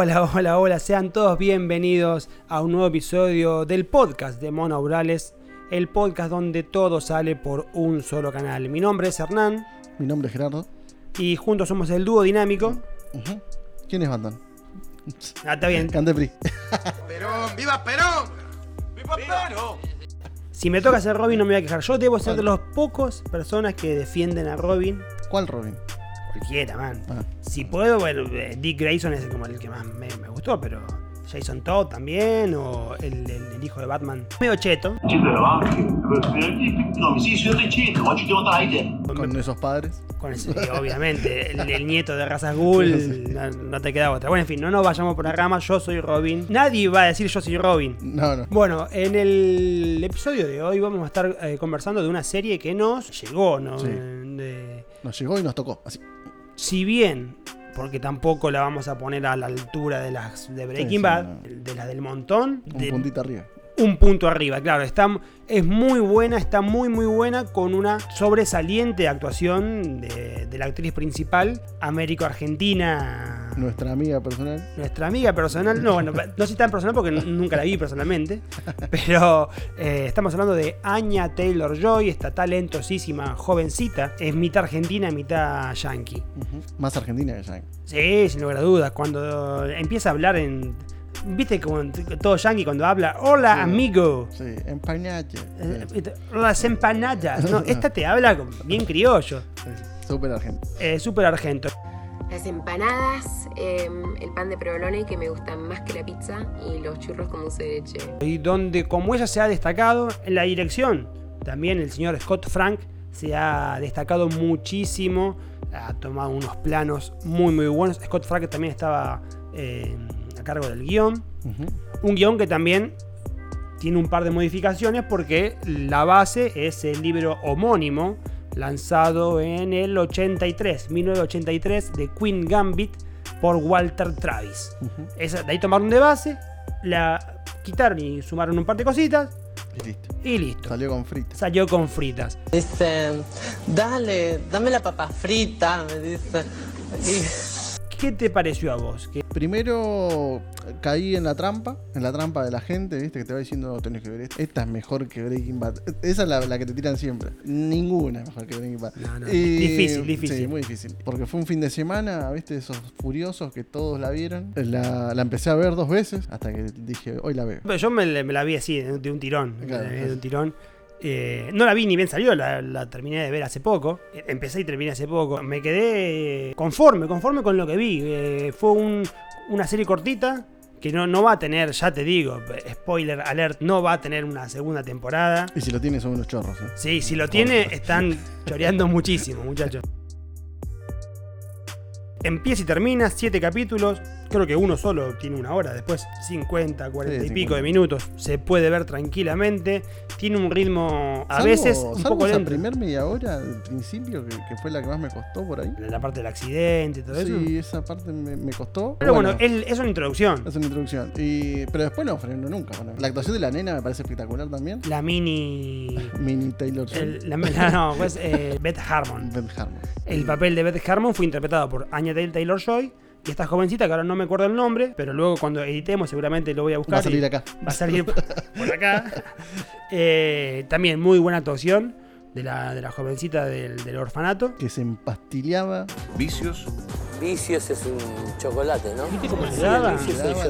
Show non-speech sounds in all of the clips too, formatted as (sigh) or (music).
Hola, hola, hola, sean todos bienvenidos a un nuevo episodio del podcast de Mona Urales, el podcast donde todo sale por un solo canal. Mi nombre es Hernán Mi nombre es Gerardo. y juntos somos el dúo dinámico. Ujú. ¿Quiénes mandan? Ah, está bien. Candepri. Perón, viva Perón. Viva Perón. Si me toca ser Robin no me voy a quejar. Yo debo ser de los pocos personas que defienden a Robin. ¿Cuál Robin? cualquiera, man. Ah. Si puedo, bueno, eh, Dick Grayson es como el que más me, gustó, pero Jason Todd también, o el, hijo de Batman. Medio cheto. Con esos padres. Con ese, obviamente, el, nieto de razas ghoul, no, te queda otra. Bueno, en fin, no nos vayamos por la rama, yo soy Robin. Nadie va a decir yo soy Robin. No, no. Bueno, en el episodio de hoy vamos a estar eh, conversando de una serie que nos llegó, ¿no? Eh, nos llegó y nos tocó si bien, porque tampoco la vamos a poner a la altura de las de Breaking Sí, sí, Bad, no. de las del montón, Un de- puntito arriba. un punto arriba, claro. Está, es muy buena, está muy muy buena con una sobresaliente actuación de, de la actriz principal, Américo-Argentina. Nuestra amiga personal. Nuestra amiga personal, no, bueno, no sé tan personal porque nunca la vi personalmente, (laughs) pero eh, estamos hablando de Anya Taylor Joy, esta talentosísima jovencita, es mitad argentina, mitad yankee. Más argentina que Yankee. Sí, sin lugar a dudas. Cuando empieza a hablar en. ¿Viste como todo yankee cuando habla? Hola, Sí. amigo. Sí, empañache. Eh, Las empanadas. No, esta te habla bien criollo. Sí, Súper argentino. Eh, Súper argento. Las empanadas, eh, el pan de provolone que me gustan más que la pizza y los churros con dulce de leche. Y donde, como ella se ha destacado en la dirección, también el señor Scott Frank se ha destacado muchísimo. Ha tomado unos planos muy, muy buenos. Scott Frank también estaba eh, a cargo del guion. Un guion que también tiene un par de modificaciones porque la base es el libro homónimo lanzado en el 83, 1983 de Queen Gambit por Walter Travis. Esa, de ahí tomaron de base, la quitaron y sumaron un par de cositas Y listo. y listo. Salió con fritas. Salió con fritas. Dice, dale, dame la papa frita, me dice. Y- ¿Qué te pareció a vos? Primero caí en la trampa, en la trampa de la gente, ¿viste? Que te va diciendo, tenés que ver esta. Esta es mejor que Breaking Bad. Esa es la, la que te tiran siempre. Ninguna es mejor que Breaking Bad. No, no, Y- difícil, difícil. Sí, muy difícil. Porque fue un fin de semana, ¿viste? Esos furiosos que todos la vieron. La, la empecé a ver dos veces hasta que dije, hoy la veo. yo me, me la vi así, de de un tirón. Claro. vi de un tirón. Eh, no la vi ni bien salió, la, la terminé de ver hace poco. Eh, Empecé y terminé hace poco. Me quedé conforme, conforme con lo que vi. Eh, fue un- una serie cortita que no, no va a tener, ya te digo, spoiler alert, no va a tener una segunda temporada. Y si lo tienes son unos chorros, ¿eh? Sí, si lo tiene, están choreando muchísimo, muchachos. Empieza y termina, siete capítulos. Creo que uno solo tiene una hora, después 50, 40 Sí, y pico 50. de minutos. Se puede ver tranquilamente. Tiene un ritmo a Salvo- veces un salvo poco lento. primer media hora del principio, que, que fue la que más me costó por ahí. La parte del accidente y todo eso. Sí, esa parte me, me costó. Pero bueno, es, es una introducción. Es una introducción. Y, pero después no frenó nunca. bueno. La actuación de la nena me parece espectacular también. La mini. (laughs) Mini Taylor Swift. el- la, la- no, pues, eh, Beth Harmon. Ben Harmon. El papel de Beth Harmon fue interpretado por Anya Taylor Joy. Y esta jovencita, que ahora no me acuerdo el nombre, pero luego cuando editemos seguramente lo voy a buscar. Va a salir acá. Va a salir (laughs) por acá. (laughs) Eh, también muy buena actuación de la, de la jovencita del, del orfanato. Que se empastillaba. Vicios. Vicios es un chocolate, ¿no? ¿Viste cómo le Sí, daba?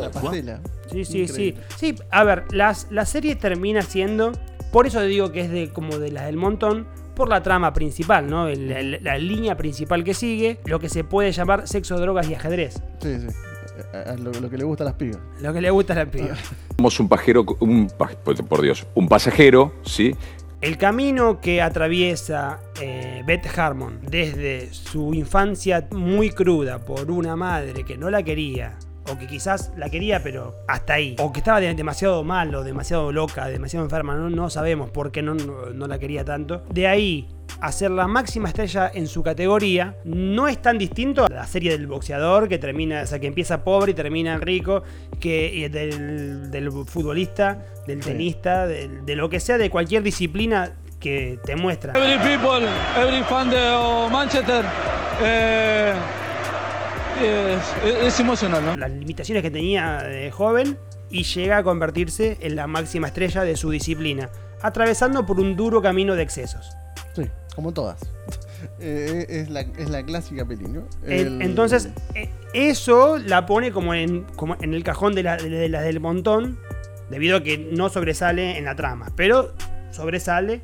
la pastela. Sí, sí, sí. Sí, a ver, las, la serie termina siendo. Por eso digo que es de como de las del montón. Por la trama principal, ¿no? El- el- la línea principal que sigue. Lo que se puede llamar sexo, drogas y ajedrez. Sí, sí. A- a Lo, lo que le gusta a las pibas. Lo que le gusta a la piba. Somos un pajero, un, por Dios, un pasajero, ¿sí? El camino que atraviesa eh, Beth Harmon desde su infancia muy cruda por una madre que no la quería, o que quizás la quería pero hasta ahí, o que estaba de- demasiado mal o demasiado loca, demasiado enferma, no, no sabemos por qué no, no- no la quería tanto, de ahí a ser la máxima estrella en su categoría, no es tan distinto a la serie del boxeador que termina, o sea, que empieza pobre y termina rico, que eh, del, del futbolista, del tenista, del- de lo que sea, de cualquier disciplina que te muestra. Every people, every fan de Manchester, eh, es, es emocional, ¿no? las limitaciones que tenía de joven y llega a convertirse en la máxima estrella de su disciplina, atravesando por un duro camino de excesos. Sí, como todas. (laughs) Eh, es, la, es la clásica peli, ¿no? El- Entonces, eh, eso la pone como en, como en el cajón de, la- de del montón, debido a que no sobresale en la trama, pero sobresale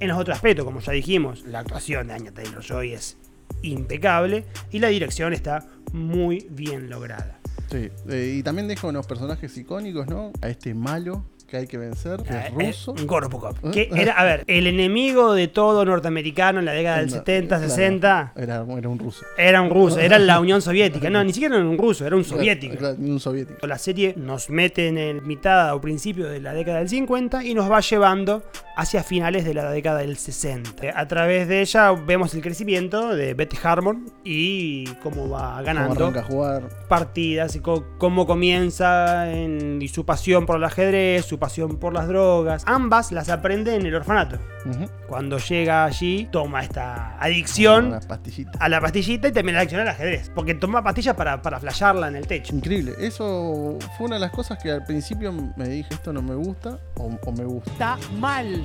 en los otros aspectos, como ya dijimos. La actuación de Anya Taylor Joy es impecable y la dirección está muy bien lograda. Sí, eh, y también deja unos personajes icónicos, ¿no? A este malo que hay que vencer, que es ruso. eh, Gorobokov, ¿Eh? que era, a ver, el enemigo de todo norteamericano en la década del No, 70, claro, 60. Era, era un ruso. Era un ruso, era la Unión (laughs) Soviética. No, ni siquiera era un ruso, era un soviético. Claro, Un soviético. La serie nos mete en el mitad o principio de la década del 50 y nos va llevando hacia finales de la década del 60. A través de ella vemos el crecimiento de Betty Harmon y cómo va Cómo ganando arranca a jugar. partidas y cómo comienza en- y su pasión por el ajedrez, su pasión por las drogas. Ambas las aprende en el orfanato. Cuando llega allí, toma esta adicción a la pastillita y también la adicción al ajedrez. Porque toma pastillas para, para flashearla en el techo. Increíble. Eso fue una de las cosas que al principio me dije esto no me gusta o, o me gusta. Está mal.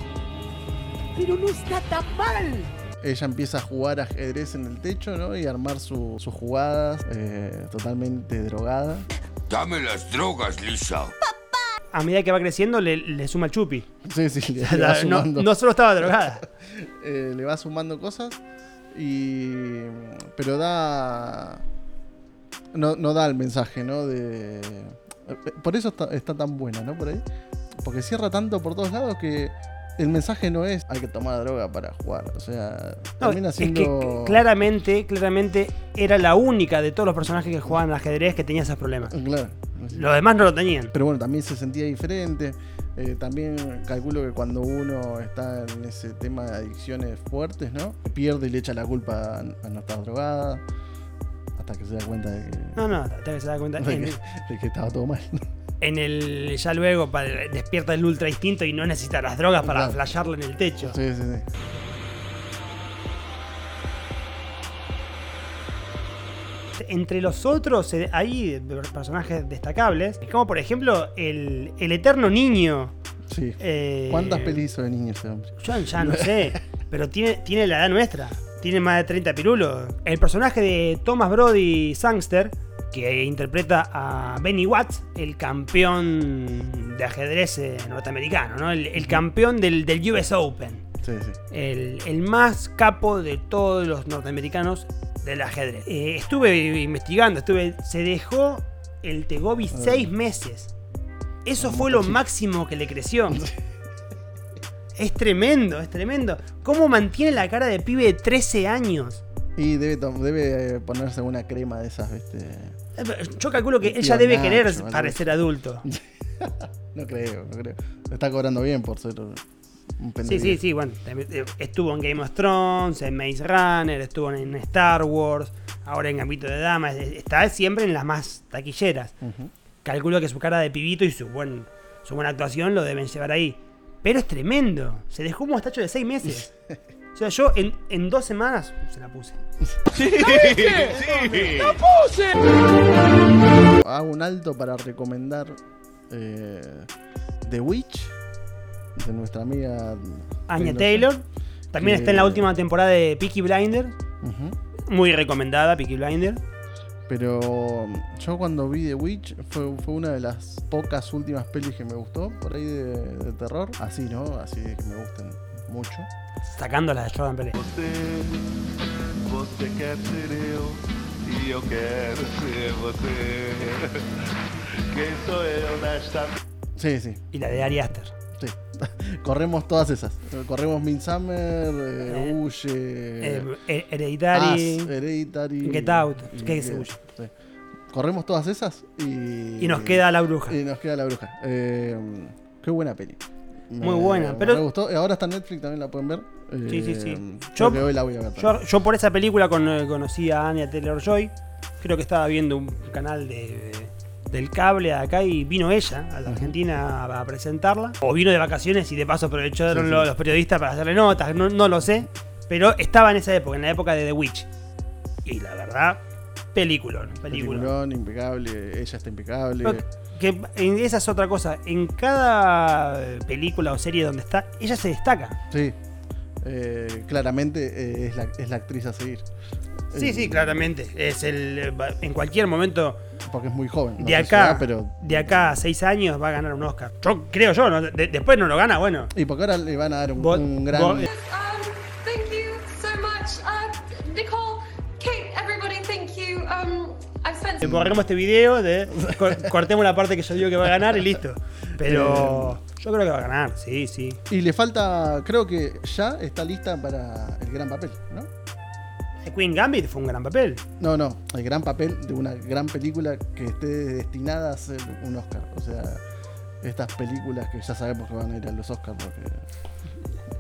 Pero no está tan mal. Ella empieza a jugar ajedrez en el techo, ¿no? Y armar su- sus jugadas eh, totalmente drogada. Dame las drogas, Lisa. A medida que va creciendo, le, le suma el chupi. Sí, sí, le, va no, sumando. no solo estaba drogada. (laughs) eh, le va sumando cosas y pero da no, no da el mensaje no de por eso está, está tan buena no por ahí porque cierra tanto por todos lados que el mensaje no es hay que tomar droga para jugar o sea No, termina es siendo que claramente, claramente era la única de todos los personajes que jugaban al ajedrez que tenía esos problemas. claro Los demás no lo tenían. pero bueno también se sentía diferente Eh, también calculo que cuando uno está en ese tema de adicciones fuertes, ¿no? Pierde y le echa la culpa a, a no estar drogada. Hasta que se da cuenta de que, No, no, hasta que se da cuenta. de que, de que estaba todo mal. En el. Ya luego pa- despierta el ultra instinto y no necesita las drogas para Claro. en el techo. Sí, sí, sí. Entre los otros, eh, hay personajes destacables, como por ejemplo el, el eterno niño. Sí. eh, ¿Cuántas pelis hizo de niño ese hombre? Yo ya no sé, (laughs) pero tiene, tiene la edad nuestra. Tiene más de 30 pirulos. El personaje de Thomas Brody Sangster, que interpreta a Benny Watts, el campeón de ajedrez eh, norteamericano, ¿no? El, el campeón del, del US Open. Sí, sí. El, el más capo de todos los norteamericanos del ajedrez. Eh, estuve investigando, estuve, se dejó el Tegobi seis meses. Eso fue lo máximo que le creció. (laughs) Es tremendo, es tremendo. ¿Cómo mantiene la cara de pibe de 13 años? Y debe, debe eh, ponerse una crema de esas, ¿viste? Yo calculo que ella debe Nacho, querer parecer adulto. (laughs) No creo, no creo. Está cobrando bien por ser un pendejo. Sí, sí, sí, bueno, eh, estuvo en Game of Thrones, en Maze Runner, estuvo en Star Wars, ahora en Gambito de Dama, es- está siempre en las más taquilleras. Calculo que su cara de pibito y su, buen, su buena actuación lo deben llevar ahí. Pero es tremendo, se dejó un mostacho de 6 meses. (laughs) O sea, yo en, en dos semanas se (laughs) la puse. Hago un alto para recomendar eh, The Witch de nuestra amiga Anya Taylor, también que- está en la última temporada de Peaky Blinder, muy recomendada Peaky Blinder. Pero yo cuando vi The Witch fue, fue una de las pocas últimas pelis que me gustó, por ahí de, de terror. Así, ¿no? Así de que me gustan mucho. Sacándola de Jordan Peele. Você quer ser eu e eu quero ser você. Quem sou eu nesta Sí, sí. Y la de Ari Aster. sí. (laughs) Corremos todas esas. Corremos Midsummer, eh, Eh, Huye, Eh, eh, Hereditary. Hereditary. Get Out, ¿qué Get- huye? sí. Corremos todas esas y. Y nos queda La Bruja. Y nos queda la bruja. Eh, qué buena peli. Muy buena, me pero- re gustó. Ahora está en Netflix, también la pueden ver. Sí, sí, Eh, sí. Yo, hoy la voy a ver. yo, por esa película con- eh, conocí a Anya Taylor Joy. Creo que estaba viendo un canal de, del cable acá y vino ella a la Argentina a, a presentarla. O vino de vacaciones y de paso aprovecharon Sí, sí. Los, los periodistas para hacerle notas. No, no lo sé. Pero estaba en esa época, en la época de The Witch. Y la verdad, película. Película. Peliculón, impecable, ella está impecable. Pero Que en- esa es otra cosa. En cada película o serie donde está, ella se destaca. Sí. Eh, claramente eh, es, la, es la actriz a seguir. Sí, Eh, sí, claramente. Es el. En cualquier momento, Porque es muy joven. no de acá, edad, pero. de acá a seis años va a ganar un Oscar. Yo creo yo, ¿no? De- después no lo gana, bueno. Y porque ahora le van a dar un, gran. vos- Um, thank you so much. Uh, Nicole, Kate, everybody, thank you. Um, Eh, Borremos este video, de, co- cortemos la parte que yo digo que va a ganar y listo. Pero yo creo que va a ganar, sí, sí. Y le falta, creo que ya está lista para el gran papel, ¿no? The Queen Gambit fue un gran papel. No, no, el gran papel de una gran película que esté destinada a ser un Oscar. O sea, estas películas que ya sabemos que van a ir a los Oscars porque,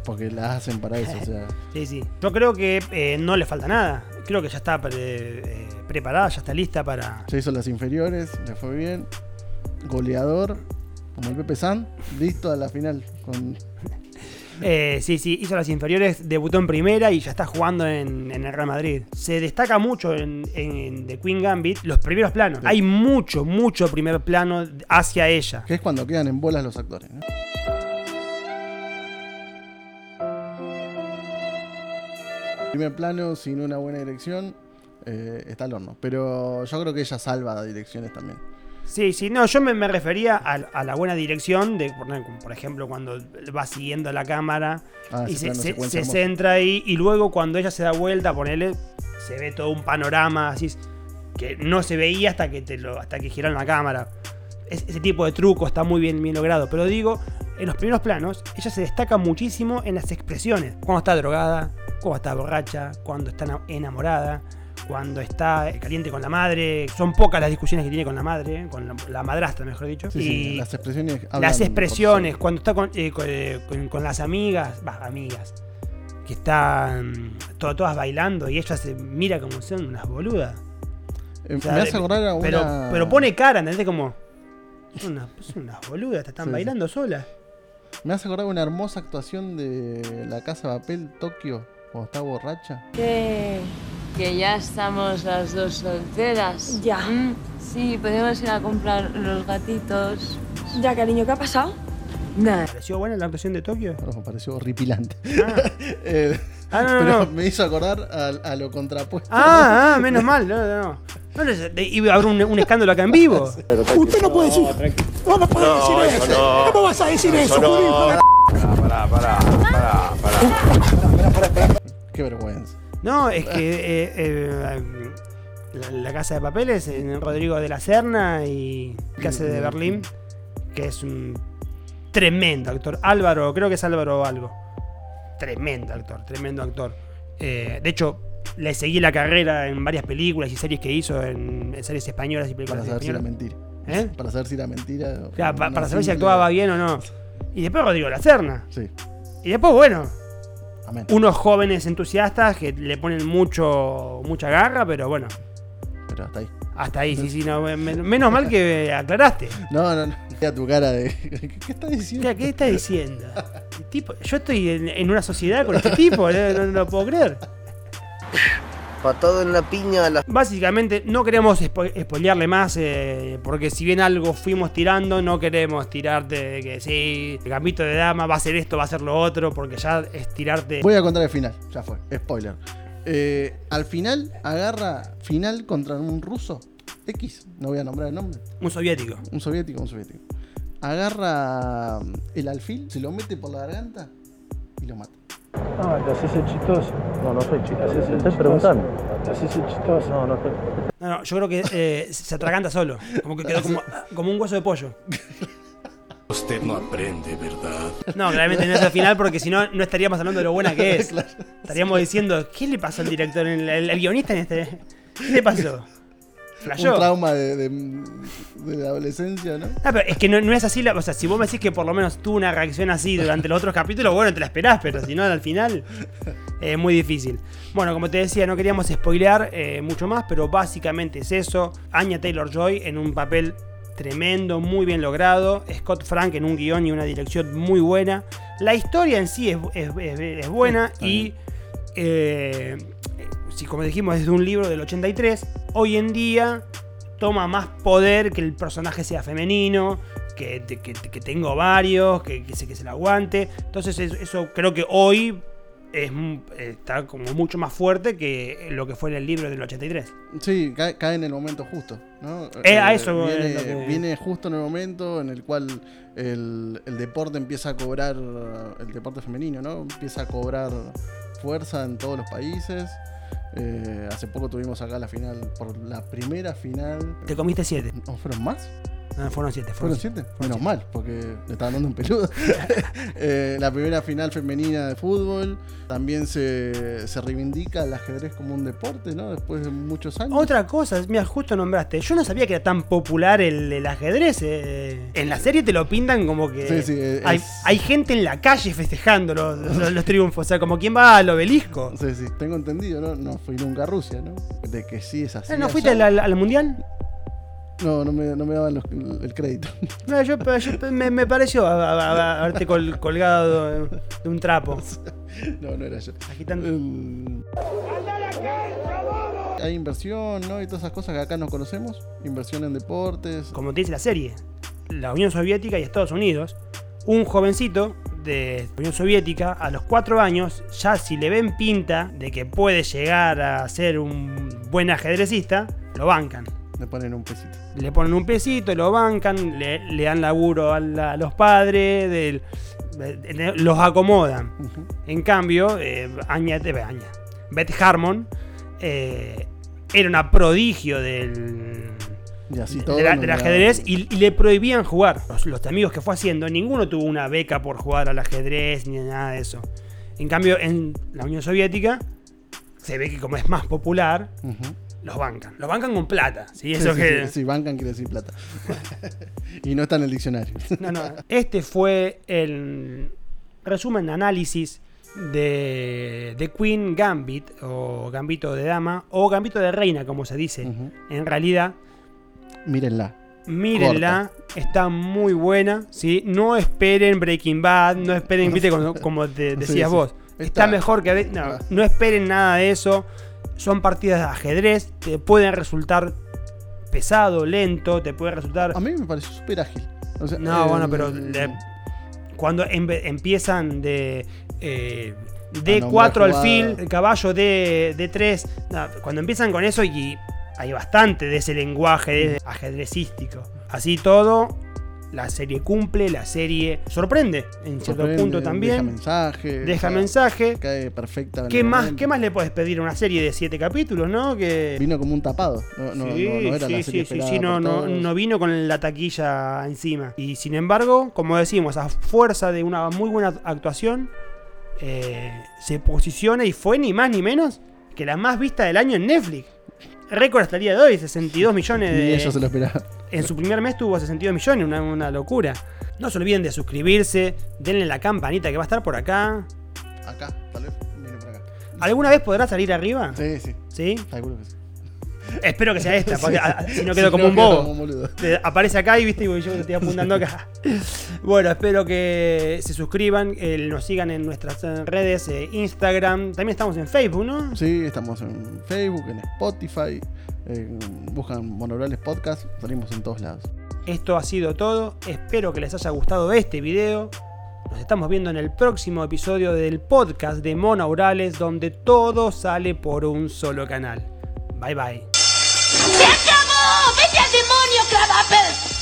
porque las hacen para eso. O sea, (laughs) Sí, sí. Yo creo que eh, no le falta nada. Creo que ya está pre- eh, preparada, ya está lista para. ya hizo las inferiores, le fue bien. Goleador, como el Pepe San, listo a la final. Con, (laughs) Eh, sí, sí, hizo las inferiores, debutó en primera y ya está jugando en, en el Real Madrid. Se destaca mucho en, en The Queen Gambit los primeros planos. Hay mucho, mucho primer plano hacia ella. que es cuando quedan en bolas los actores. ¿no? Primer plano, sin una buena dirección, eh, está al horno. Pero yo creo que ella salva direcciones también. Sí, sí, no, yo me, me refería a, a la buena dirección de, por, ejemplo, cuando va siguiendo la cámara Ah, y se, centra ahí y luego cuando ella se da vuelta, ponele, se ve todo un panorama así que no se veía hasta que te lo, hasta que giraron la cámara. Es- ese tipo de truco está muy bien, bien logrado. Pero digo, en los primeros planos, ella se destaca muchísimo en las expresiones. Cuando está drogada, cuando está borracha, cuando está ena- enamorada, cuando está caliente con la madre. Son pocas las discusiones que tiene con la madre, con la, la madrastra, mejor dicho. Sí, y sí, las expresiones. las expresiones, cuando está con, eh, con, eh, con- con las amigas, va, amigas, que están to- todas bailando y ella se mira como si son unas boludas. Eh, O sea, me hace acordar a una. pero, pero pone cara, ¿entendés? Como. Son unas, son unas boludas, te están sí. bailando solas. Me hace acordar una hermosa actuación de La Casa de Papel Tokio cuando está borracha. Que, que ya estamos las dos solteras. Ya. Mm, sí, podemos ir a comprar los gatitos. Ya, cariño, ¿qué ha pasado? Nada. ¿Pareció buena la actuación de Tokio? Oh, me pareció horripilante. Ah, (laughs) Eh, Ah, no, no, pero no. me hizo acordar a, a lo contrapuesto. ah, ah, menos mal. No, no, no. Iba a haber un, un escándalo acá en vivo. Usted no puede decir. No, no puede decir eso. ¿Cómo vas a decir eso, Pará, pará, pará, pará. Qué vergüenza. No, es que (laughs) eh, eh, la, la Casa de Papeles en Rodrigo de la Serna y Casa de Berlín, que es un tremendo actor. Álvaro, creo que es Álvaro algo. Tremendo actor, tremendo actor. Eh, de hecho, le seguí la carrera en varias películas y series que hizo, en, en series españolas y Para películas saber si era mentira. ¿Eh? Para saber si era mentira. O sea, para saber si actuaba bien o no. Y después Rodrigo de la Serna. Sí, Y después, bueno, amén. unos jóvenes entusiastas que le ponen mucho mucha garra, pero bueno, Pero hasta ahí. hasta ahí, sí, sí, no, men- menos mal que (laughs) aclaraste. No, no, no. Mira tu cara de. (laughs) ¿Qué, estás diciendo? ¿Qué, qué estás diciendo? El tipo, yo estoy en, en una sociedad con este tipo, no, no- no lo puedo creer. Patado en la piña la... Básicamente, no queremos spo- spoilearle más, eh, porque si bien algo fuimos tirando, no queremos tirarte de que sí, el gambito de dama va a ser esto, va a ser lo otro, porque ya es tirarte. Voy a contar el final. Ya fue. Spoiler. Eh, al final agarra final contra un ruso. X. No voy a nombrar el nombre. Un soviético. Un soviético, un soviético. Agarra mm, el alfil, se lo mete por la garganta y lo mata. Ah, te haces el chistoso. No, no soy chistoso. Te estoy preguntando. Te haces el chistoso. No, no estoy. No, no, yo creo que eh, se atraganta solo. Como que quedó como, como un hueso de pollo. Usted no aprende, ¿verdad? No, claramente no es el final porque si no, no estaríamos hablando de lo buena que (laughs) es. Estaríamos diciendo, ¿qué le pasó al director, el guionista en este? ¿Qué le pasó? Un ¿Flashó? trauma de, de- de la adolescencia, ¿no? Ah, pero es que no, no es así. La, o sea, si vos me decís que por lo menos tuvo una reacción así durante los otros capítulos, bueno, te la esperás, pero si no, al final es muy difícil. Bueno, como te decía, no queríamos spoilear eh, mucho más, pero básicamente es eso. Anya Taylor Joy en un papel tremendo, muy bien logrado. Scott Frank en un guion y una dirección muy buena. La historia en sí es, es- es- es buena y, eh, si como dijimos, es de un libro del 83. Hoy en día toma más poder que el personaje sea femenino, que, que, que tengo varios, que, que, se, que se la aguante. Entonces eso, eso creo que hoy es, está como mucho más fuerte que lo que fue en el libro del 83. Sí, cae, cae en el momento justo, ¿no? Eh, a eso viene, es lo que- viene justo en el momento en el cual el, el deporte empieza a cobrar, el deporte femenino, ¿no? Empieza a cobrar fuerza en todos los países. Eh, hace poco tuvimos acá la final, por la primera final. Te comiste siete. ¿No fueron más? No, fueron siete. ¿Fueron siete? Menos mal, porque le estaban dando un peludo. (laughs) Eh, la primera final femenina de fútbol. También se, se reivindica el ajedrez como un deporte, ¿no? Después de muchos años. Otra cosa, mira, justo nombraste. Yo no sabía que era tan popular el, el ajedrez. eh. En la serie te lo pintan como que Sí, sí, es- hay, hay gente en la calle festejando los, los- los triunfos. O sea, como quien va al obelisco. Sí, sí, tengo entendido, ¿no? No fui nunca a Rusia, ¿no? De que sí es así. Eh, ¿No fuiste al, al- al mundial? No, no me, no me daban los- el crédito. No, yo, yo- me, me pareció haberte col- colgado de, de un trapo. No, no era yo. Agitando. El- Hay inversión, ¿no? Y todas esas cosas que acá no conocemos. Inversión en deportes. Como te dice la serie, la Unión Soviética y Estados Unidos, un jovencito de la Unión Soviética a los 4 años, ya si le ven pinta de que puede llegar a ser un buen ajedrecista, lo bancan. Le ponen un pesito. Le ponen un pesito, lo bancan, le, le dan laburo a, la- a los padres, del- de- de- los acomodan. En cambio, eh, Anya, eh, Anya, Beth Harmon eh, era una prodigio del, Y así de todo. la- no del le ajedrez y, y le prohibían jugar. Los, los amigos que fue haciendo, ninguno tuvo una beca por jugar al ajedrez ni nada de eso. En cambio, en la Unión Soviética se ve que como es más popular. Los bancan. Los bancan con plata. ¿sí? Eso sí, que, sí, sí, bancan quiere decir plata. (laughs) y no está en el diccionario. (laughs) No, no. Este fue el resumen, análisis de, de Queen Gambit, o Gambito de Dama, o Gambito de Reina, como se dice. En realidad, Mírenla. mírenla, está muy buena. ¿sí? No esperen Breaking Bad, no esperen, (laughs) viste, como, como te decías vos. Está, Está- mejor que... No, no esperen nada de eso. Son partidas de ajedrez, te pueden resultar pesado, lento, te puede resultar... A mí me pareció súper ágil. O sea, No, eh, bueno, pero le- cuando empe- empiezan de eh, nombrar D4 jugadas. alfil, el caballo de D3, no, cuando empiezan con eso y hay bastante de ese lenguaje de- ajedrecístico. Así todo, la serie cumple, la serie sorprende en cierto sorprende, punto Deja también. mensaje. Deja o sea, mensaje. Cae perfecta. ¿Qué más, momento. ¿Qué más le puedes pedir a una serie de siete capítulos, no? Que... Vino como un tapado. No, no, Sí, no, no era sí, la sí, serie sí, no vino con la taquilla encima. Y sin embargo, como decimos, a fuerza de una muy buena actuación, eh, se posiciona y fue ni más ni menos que la más vista del año en Netflix. Récord hasta el día de hoy, 62 millones Ni de... ellos se lo esperaban. En su primer mes tuvo 62 millones, una, una locura. No se olviden de suscribirse, denle la campanita que va a estar por acá. Acá, tal vez. Viene por acá. ¿Alguna vez podrá salir arriba? Sí, sí. ¿Sí? Seguro que sí. Espero que sea esta, porque Sí. a- si no quedo Si como no, un bobo. como un aparece acá y viste, y yo te estoy apuntando acá. (laughs) Bueno, espero que se suscriban, eh, nos sigan en nuestras redes, eh, Instagram, también estamos en Facebook, ¿no? Sí, estamos en Facebook, en Spotify. eh, buscan Monobrales Podcast. Salimos en todos lados. Esto ha sido todo, espero que les haya gustado este video. Nos estamos viendo en el próximo episodio del podcast de Mona Urales, donde todo sale por un solo canal. Bye bye. Demonio, Clavaper!